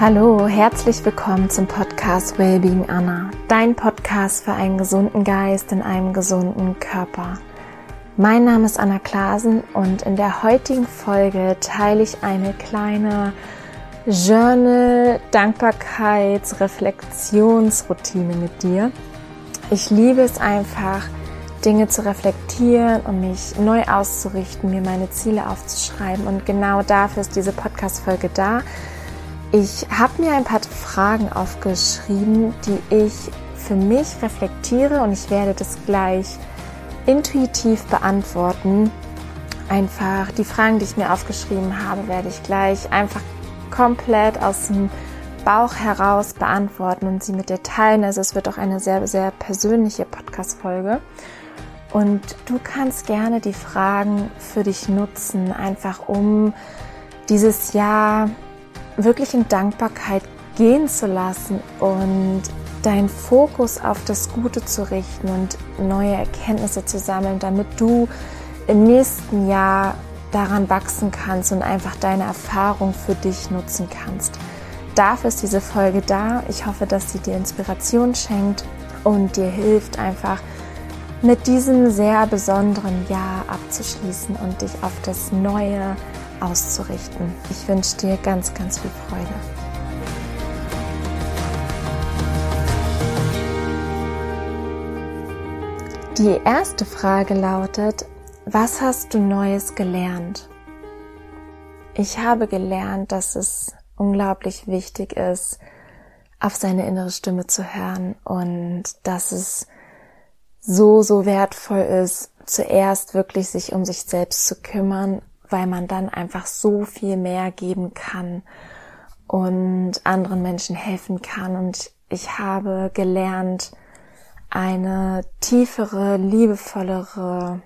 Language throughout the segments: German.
Hallo, herzlich willkommen zum Podcast Wellbeing Anna, dein Podcast für einen gesunden Geist in einem gesunden Körper. Mein Name ist Anna Klasen und in der heutigen Folge teile ich eine kleine Journal, Dankbarkeits, Reflexionsroutine mit dir. Ich liebe es einfach, Dinge zu reflektieren und mich neu auszurichten, mir meine Ziele aufzuschreiben und genau dafür ist diese Podcast-Folge da ich habe mir ein paar Fragen aufgeschrieben, die ich für mich reflektiere und ich werde das gleich intuitiv beantworten. Einfach die Fragen, die ich mir aufgeschrieben habe, werde ich gleich einfach komplett aus dem Bauch heraus beantworten und sie mit dir teilen. Also es wird auch eine sehr, sehr persönliche Podcast-Folge. Und du kannst gerne die Fragen für dich nutzen, einfach um dieses Jahr wirklich in Dankbarkeit gehen zu lassen und deinen Fokus auf das Gute zu richten und neue Erkenntnisse zu sammeln, damit du im nächsten Jahr daran wachsen kannst und einfach deine Erfahrung für dich nutzen kannst. Dafür ist diese Folge da. Ich hoffe, dass sie dir Inspiration schenkt und dir hilft, einfach mit diesem sehr besonderen Jahr abzuschließen und dich auf das neue auszurichten. Ich wünsche dir ganz, ganz viel Freude. Die erste Frage lautet, was hast du Neues gelernt? Ich habe gelernt, dass es unglaublich wichtig ist, auf seine innere Stimme zu hören und dass es so, so wertvoll ist, zuerst wirklich sich um sich selbst zu kümmern, weil man dann einfach so viel mehr geben kann und anderen Menschen helfen kann. Und ich habe gelernt, eine tiefere, liebevollere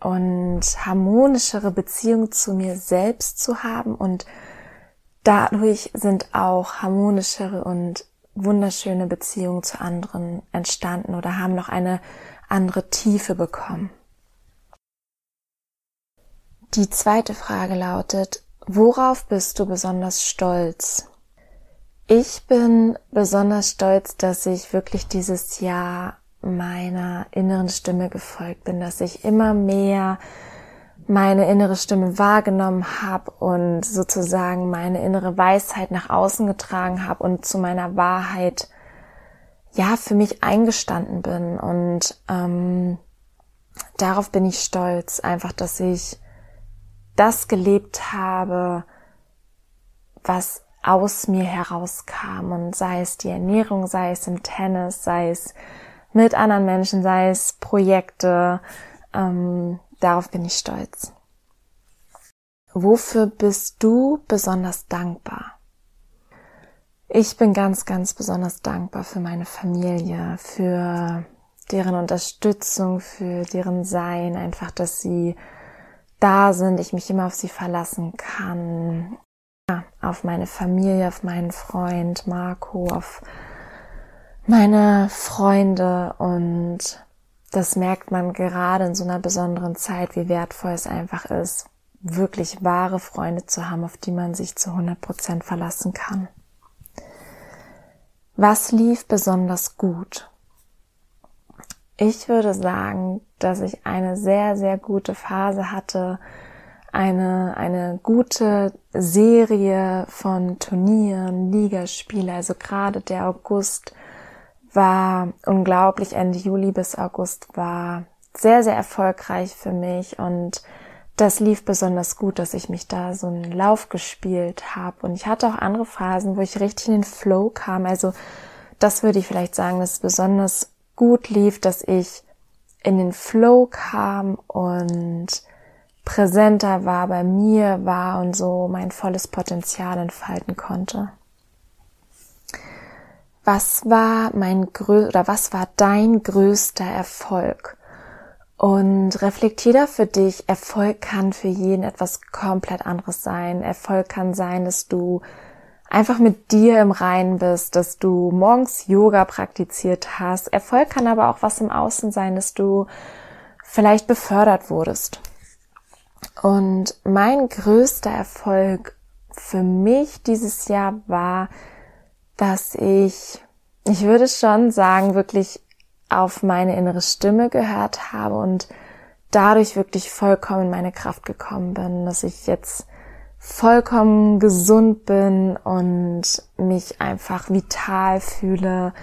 und harmonischere Beziehung zu mir selbst zu haben und dadurch sind auch harmonischere und wunderschöne Beziehungen zu anderen entstanden oder haben noch eine andere Tiefe bekommen. Die zweite Frage lautet, worauf bist du besonders stolz? Ich bin besonders stolz, dass ich wirklich dieses Jahr meiner inneren Stimme gefolgt bin, dass ich immer mehr meine innere Stimme wahrgenommen habe und sozusagen meine innere Weisheit nach außen getragen habe und zu meiner Wahrheit ja für mich eingestanden bin und ähm, darauf bin ich stolz, einfach, dass ich das gelebt habe, was aus mir herauskam und sei es die Ernährung, sei es im Tennis, sei es mit anderen Menschen, sei es Projekte, ähm, darauf bin ich stolz. Wofür bist du besonders dankbar? Ich bin ganz, ganz besonders dankbar für meine Familie, für deren Unterstützung, für deren Sein, einfach, dass sie da sind, ich mich immer auf sie verlassen kann. Ja, auf meine Familie, auf meinen Freund Marco, auf meine Freunde und das merkt man gerade in so einer besonderen Zeit, wie wertvoll es einfach ist, wirklich wahre Freunde zu haben, auf die man sich zu 100 Prozent verlassen kann. Was lief besonders gut? Ich würde sagen, dass ich eine sehr, sehr gute Phase hatte, eine, eine gute Serie von Turnieren, Ligaspiele. Also gerade der August war unglaublich. Ende Juli bis August war sehr, sehr erfolgreich für mich und das lief besonders gut, dass ich mich da so einen Lauf gespielt habe. Und ich hatte auch andere Phasen, wo ich richtig in den Flow kam. Also das würde ich vielleicht sagen, dass es besonders gut lief, dass ich in den Flow kam und präsenter war, bei mir war und so mein volles Potenzial entfalten konnte. Was war mein grö oder was war dein größter Erfolg? Und reflektier da für dich, Erfolg kann für jeden etwas komplett anderes sein. Erfolg kann sein, dass du einfach mit dir im Reinen bist, dass du morgens Yoga praktiziert hast. Erfolg kann aber auch was im Außen sein, dass du vielleicht befördert wurdest. Und mein größter Erfolg für mich dieses Jahr war, dass ich, ich würde schon sagen, wirklich auf meine innere Stimme gehört habe und dadurch wirklich vollkommen in meine Kraft gekommen bin, dass ich jetzt vollkommen gesund bin und mich einfach vital fühle.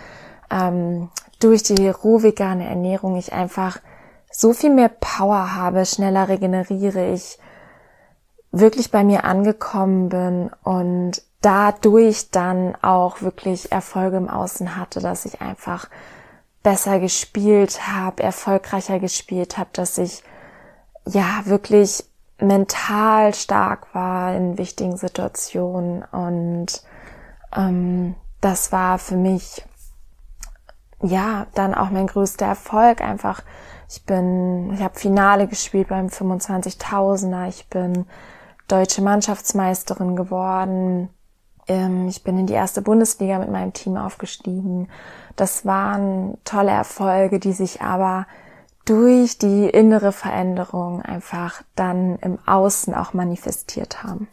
Ähm, durch die rohvegane Ernährung ich einfach so viel mehr Power habe, schneller regeneriere ich, wirklich bei mir angekommen bin und dadurch dann auch wirklich Erfolge im Außen hatte, dass ich einfach besser gespielt habe, erfolgreicher gespielt habe, dass ich ja wirklich mental stark war in wichtigen Situationen. Und ähm, das war für mich ja dann auch mein größter Erfolg einfach. Ich bin ich habe Finale gespielt beim 25.000er ich bin deutsche Mannschaftsmeisterin geworden. Ähm, ich bin in die erste Bundesliga mit meinem Team aufgestiegen. Das waren tolle Erfolge die sich aber durch die innere Veränderung einfach dann im Außen auch manifestiert haben.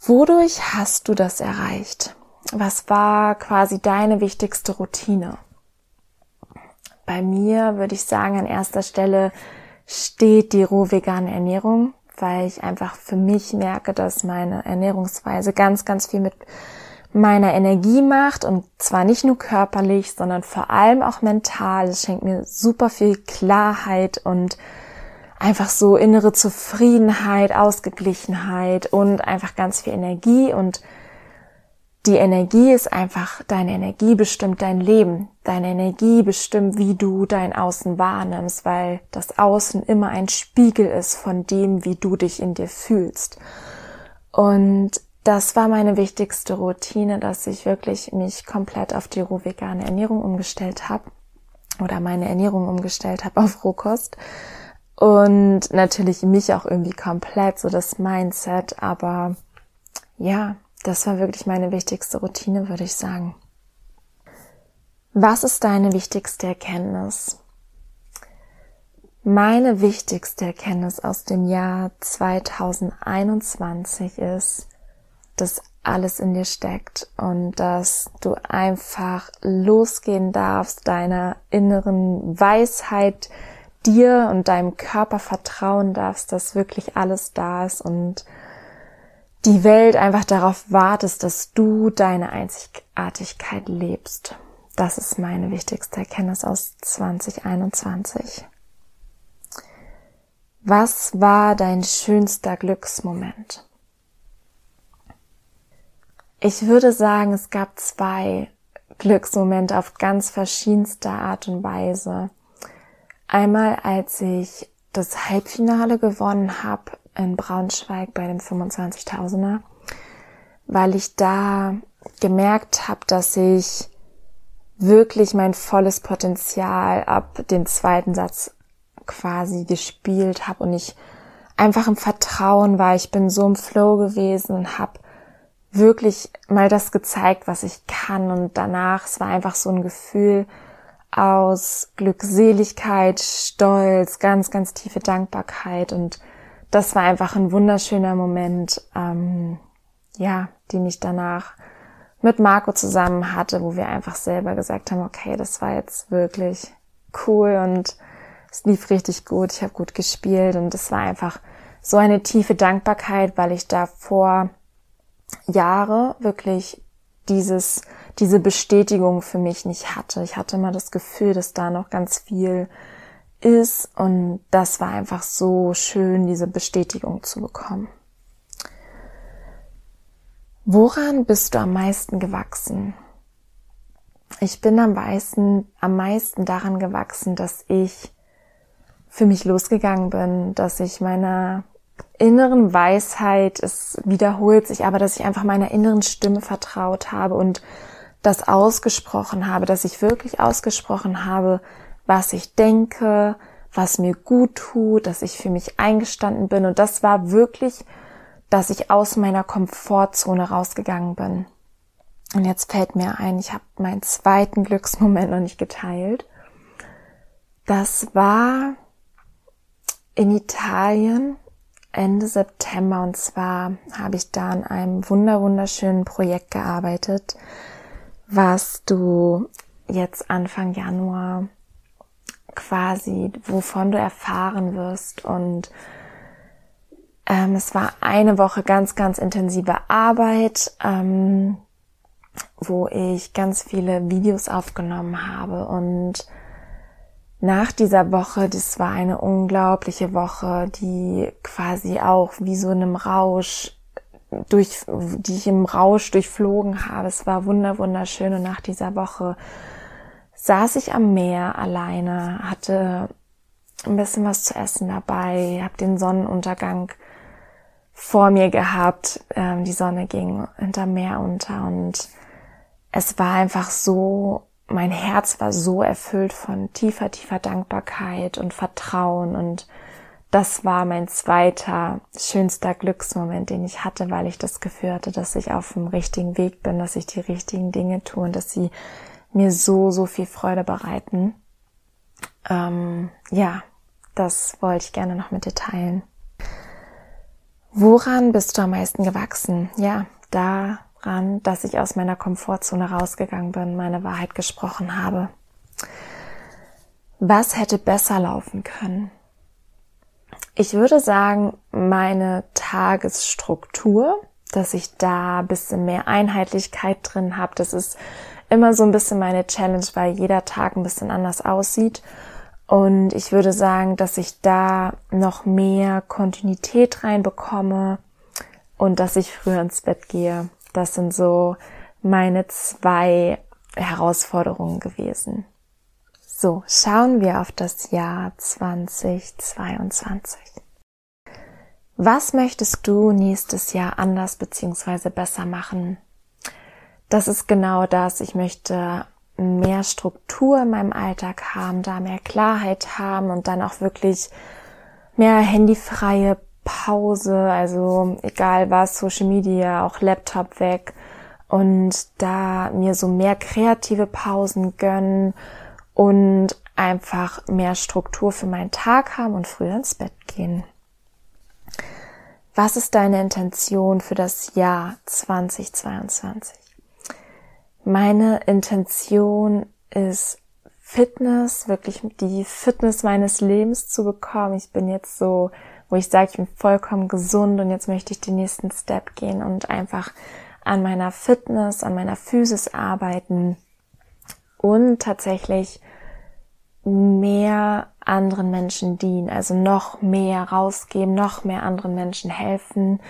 Wodurch hast du das erreicht? Was war quasi deine wichtigste Routine? Bei mir würde ich sagen, an erster Stelle steht die roh vegane Ernährung, weil ich einfach für mich merke, dass meine Ernährungsweise ganz, ganz viel mit meiner Energie macht und zwar nicht nur körperlich, sondern vor allem auch mental. Es schenkt mir super viel Klarheit und einfach so innere Zufriedenheit, Ausgeglichenheit und einfach ganz viel Energie und die Energie ist einfach, deine Energie bestimmt dein Leben. Deine Energie bestimmt, wie du dein Außen wahrnimmst, weil das Außen immer ein Spiegel ist von dem, wie du dich in dir fühlst. Und das war meine wichtigste Routine, dass ich wirklich mich komplett auf die rohvegane Ernährung umgestellt habe oder meine Ernährung umgestellt habe auf Rohkost und natürlich mich auch irgendwie komplett so das Mindset, aber ja, das war wirklich meine wichtigste Routine, würde ich sagen. Was ist deine wichtigste Erkenntnis? Meine wichtigste Erkenntnis aus dem Jahr 2021 ist, dass alles in dir steckt und dass du einfach losgehen darfst, deiner inneren Weisheit, dir und deinem Körper vertrauen darfst, dass wirklich alles da ist und die Welt einfach darauf wartest, dass du deine Einzigartigkeit lebst. Das ist meine wichtigste Erkenntnis aus 2021. Was war dein schönster Glücksmoment? Ich würde sagen, es gab zwei Glücksmomente auf ganz verschiedenste Art und Weise. Einmal, als ich das Halbfinale gewonnen habe in Braunschweig bei dem 25.000er, weil ich da gemerkt habe, dass ich wirklich mein volles Potenzial ab dem zweiten Satz quasi gespielt habe und ich einfach im Vertrauen war. Ich bin so im Flow gewesen und habe wirklich mal das gezeigt, was ich kann. Und danach, es war einfach so ein Gefühl aus Glückseligkeit, Stolz, ganz, ganz tiefe Dankbarkeit. Und das war einfach ein wunderschöner Moment, ähm, ja, den ich danach mit Marco zusammen hatte, wo wir einfach selber gesagt haben, okay, das war jetzt wirklich cool und es lief richtig gut, ich habe gut gespielt und es war einfach so eine tiefe Dankbarkeit, weil ich davor Jahre wirklich dieses, diese Bestätigung für mich nicht hatte. Ich hatte immer das Gefühl, dass da noch ganz viel ist und das war einfach so schön, diese Bestätigung zu bekommen. Woran bist du am meisten gewachsen? Ich bin am meisten, am meisten daran gewachsen, dass ich für mich losgegangen bin, dass ich meiner inneren Weisheit, es wiederholt sich, aber dass ich einfach meiner inneren Stimme vertraut habe und das ausgesprochen habe, dass ich wirklich ausgesprochen habe, was ich denke, was mir gut tut, dass ich für mich eingestanden bin. Und das war wirklich, dass ich aus meiner Komfortzone rausgegangen bin. Und jetzt fällt mir ein, ich habe meinen zweiten Glücksmoment noch nicht geteilt. Das war in Italien Ende September und zwar habe ich da an einem wunder wunderschönen Projekt gearbeitet, was du jetzt Anfang Januar quasi, wovon du erfahren wirst. Und ähm, es war eine Woche ganz, ganz intensive Arbeit, ähm, wo ich ganz viele Videos aufgenommen habe und nach dieser Woche, das war eine unglaubliche Woche, die quasi auch wie so einem Rausch durch, die ich im Rausch durchflogen habe. Es war wunder, wunderschön und nach dieser Woche saß ich am Meer alleine, hatte ein bisschen was zu essen dabei, habe den Sonnenuntergang vor mir gehabt. Ähm, die Sonne ging hinter Meer unter und es war einfach so mein Herz war so erfüllt von tiefer, tiefer Dankbarkeit und Vertrauen und das war mein zweiter schönster Glücksmoment, den ich hatte, weil ich das Gefühl hatte, dass ich auf dem richtigen Weg bin, dass ich die richtigen Dinge tue und dass sie mir so, so viel Freude bereiten. Ähm, ja, das wollte ich gerne noch mit dir teilen. Woran bist du am meisten gewachsen? Ja, da daran, dass ich aus meiner Komfortzone rausgegangen bin, meine Wahrheit gesprochen habe. Was hätte besser laufen können? Ich würde sagen, meine Tagesstruktur, dass ich da ein bisschen mehr Einheitlichkeit drin habe. Das ist immer so ein bisschen meine Challenge, weil jeder Tag ein bisschen anders aussieht. Und ich würde sagen, dass ich da noch mehr Kontinuität reinbekomme und dass ich früher ins Bett gehe. Das sind so meine zwei Herausforderungen gewesen. So, schauen wir auf das Jahr 2022. Was möchtest du nächstes Jahr anders beziehungsweise besser machen? Das ist genau das. Ich möchte mehr Struktur in meinem Alltag haben, da mehr Klarheit haben und dann auch wirklich mehr handyfreie Pause, also egal was, Social Media, auch Laptop weg und da mir so mehr kreative Pausen gönnen und einfach mehr Struktur für meinen Tag haben und früher ins Bett gehen. Was ist deine Intention für das Jahr 2022? Meine Intention ist Fitness, wirklich die Fitness meines Lebens zu bekommen. Ich bin jetzt so wo ich sage, ich bin vollkommen gesund und jetzt möchte ich den nächsten Step gehen und einfach an meiner Fitness, an meiner Physis arbeiten und tatsächlich mehr anderen Menschen dienen, also noch mehr rausgeben, noch mehr anderen Menschen helfen,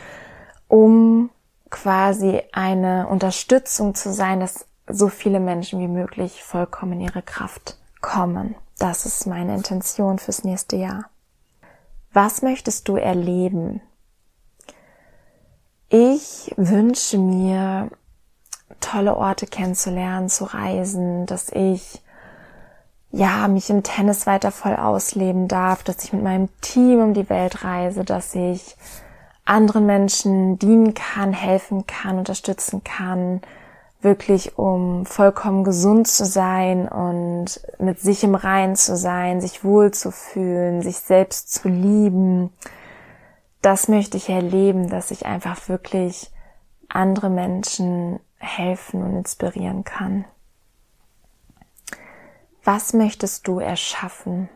um quasi eine Unterstützung zu sein, dass so viele Menschen wie möglich vollkommen in ihre Kraft kommen. Das ist meine Intention fürs nächste Jahr. Was möchtest du erleben? Ich wünsche mir, tolle Orte kennenzulernen, zu reisen, dass ich ja, mich im Tennis weiter voll ausleben darf, dass ich mit meinem Team um die Welt reise, dass ich anderen Menschen dienen kann, helfen kann, unterstützen kann, wirklich um vollkommen gesund zu sein und mit sich im Rein zu sein, sich wohl zu fühlen, sich selbst zu lieben. Das möchte ich erleben, dass ich einfach wirklich andere Menschen helfen und inspirieren kann. Was möchtest du erschaffen?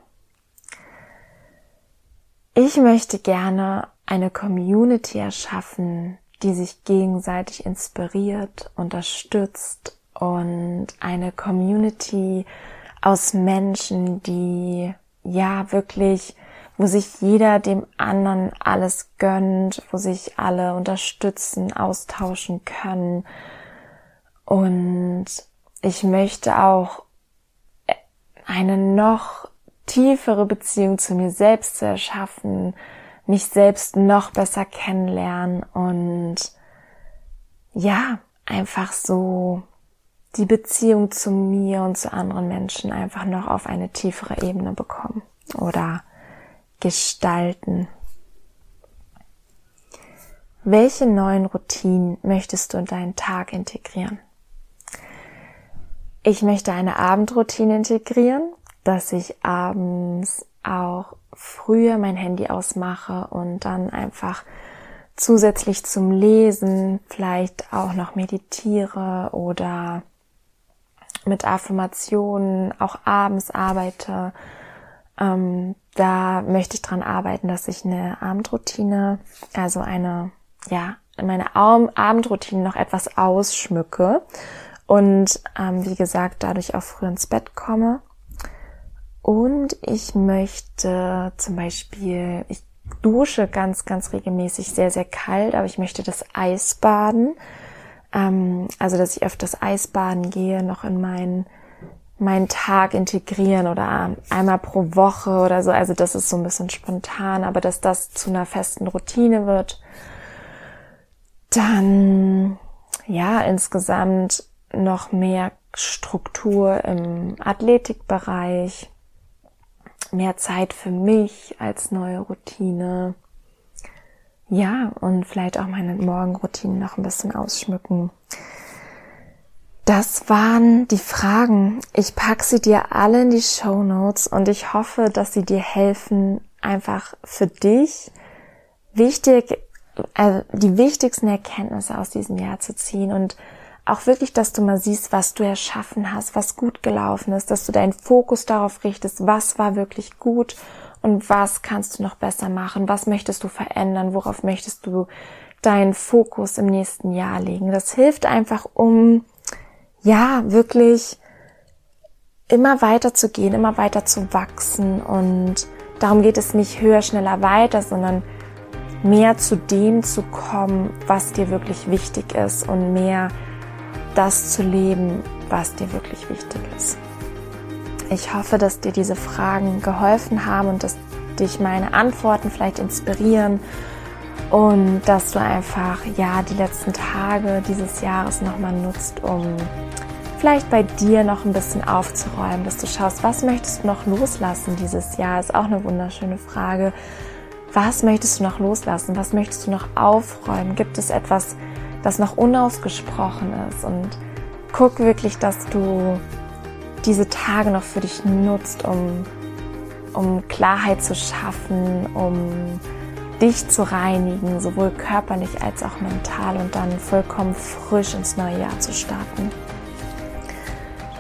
Ich möchte gerne eine Community erschaffen, die sich gegenseitig inspiriert, unterstützt und eine Community aus Menschen, die ja wirklich, wo sich jeder dem anderen alles gönnt, wo sich alle unterstützen, austauschen können. Und ich möchte auch eine noch tiefere Beziehung zu mir selbst zu erschaffen, mich selbst noch besser kennenlernen und ja, einfach so die Beziehung zu mir und zu anderen Menschen einfach noch auf eine tiefere Ebene bekommen oder gestalten. Welche neuen Routinen möchtest du in deinen Tag integrieren? Ich möchte eine Abendroutine integrieren, dass ich abends auch früher mein Handy ausmache und dann einfach zusätzlich zum Lesen vielleicht auch noch meditiere oder mit Affirmationen auch abends arbeite. Ähm, da möchte ich dran arbeiten, dass ich eine Abendroutine, also eine, ja, meine Abendroutine noch etwas ausschmücke und ähm, wie gesagt dadurch auch früh ins Bett komme. Und ich möchte zum Beispiel, ich dusche ganz, ganz regelmäßig sehr, sehr kalt, aber ich möchte das Eisbaden, ähm, also dass ich öfters Eisbaden gehe, noch in meinen meinen Tag integrieren oder einmal pro Woche oder so. Also das ist so ein bisschen spontan, aber dass das zu einer festen Routine wird. Dann, ja, insgesamt noch mehr Struktur im Athletikbereich, mehr Zeit für mich als neue Routine. Ja, und vielleicht auch meine Morgenroutine noch ein bisschen ausschmücken. Das waren die Fragen. Ich pack sie dir alle in die Show Notes und ich hoffe, dass sie dir helfen, einfach für dich wichtig, äh, die wichtigsten Erkenntnisse aus diesem Jahr zu ziehen und auch wirklich, dass du mal siehst, was du erschaffen hast, was gut gelaufen ist, dass du deinen Fokus darauf richtest, was war wirklich gut und was kannst du noch besser machen, was möchtest du verändern, worauf möchtest du deinen Fokus im nächsten Jahr legen. Das hilft einfach, um ja, wirklich immer weiter zu gehen, immer weiter zu wachsen und darum geht es nicht höher, schneller, weiter, sondern mehr zu dem zu kommen, was dir wirklich wichtig ist und mehr das zu leben, was dir wirklich wichtig ist. Ich hoffe, dass dir diese Fragen geholfen haben und dass dich meine Antworten vielleicht inspirieren und dass du einfach ja die letzten Tage dieses Jahres nochmal nutzt, um vielleicht bei dir noch ein bisschen aufzuräumen, dass du schaust, was möchtest du noch loslassen dieses Jahr, ist auch eine wunderschöne Frage. Was möchtest du noch loslassen? Was möchtest du noch aufräumen? Gibt es etwas, das noch unausgesprochen ist? Und guck wirklich, dass du diese Tage noch für dich nutzt, um, um Klarheit zu schaffen, um dich zu reinigen, sowohl körperlich als auch mental und dann vollkommen frisch ins neue Jahr zu starten.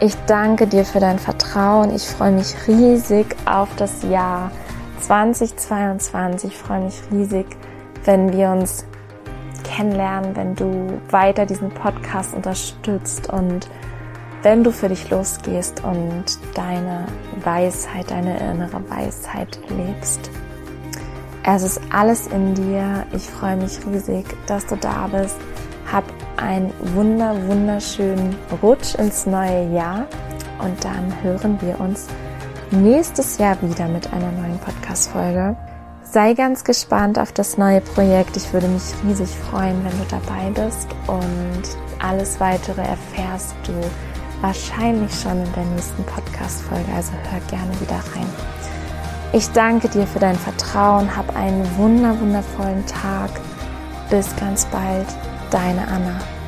Ich danke dir für dein Vertrauen. Ich freue mich riesig auf das Jahr 2022. Ich freue mich riesig, wenn wir uns kennenlernen, wenn du weiter diesen Podcast unterstützt und wenn du für dich losgehst und deine Weisheit, deine innere Weisheit lebst. Es ist alles in dir. Ich freue mich riesig, dass du da bist. Hab einen wunder, wunderschönen Rutsch ins neue Jahr und dann hören wir uns nächstes Jahr wieder mit einer neuen Podcast-Folge. Sei ganz gespannt auf das neue Projekt. Ich würde mich riesig freuen, wenn du dabei bist und alles weitere erfährst du wahrscheinlich schon in der nächsten Podcast-Folge. Also hör gerne wieder rein. Ich danke dir für dein Vertrauen. Hab einen wunder, wundervollen Tag. Bis ganz bald. Deine Anna.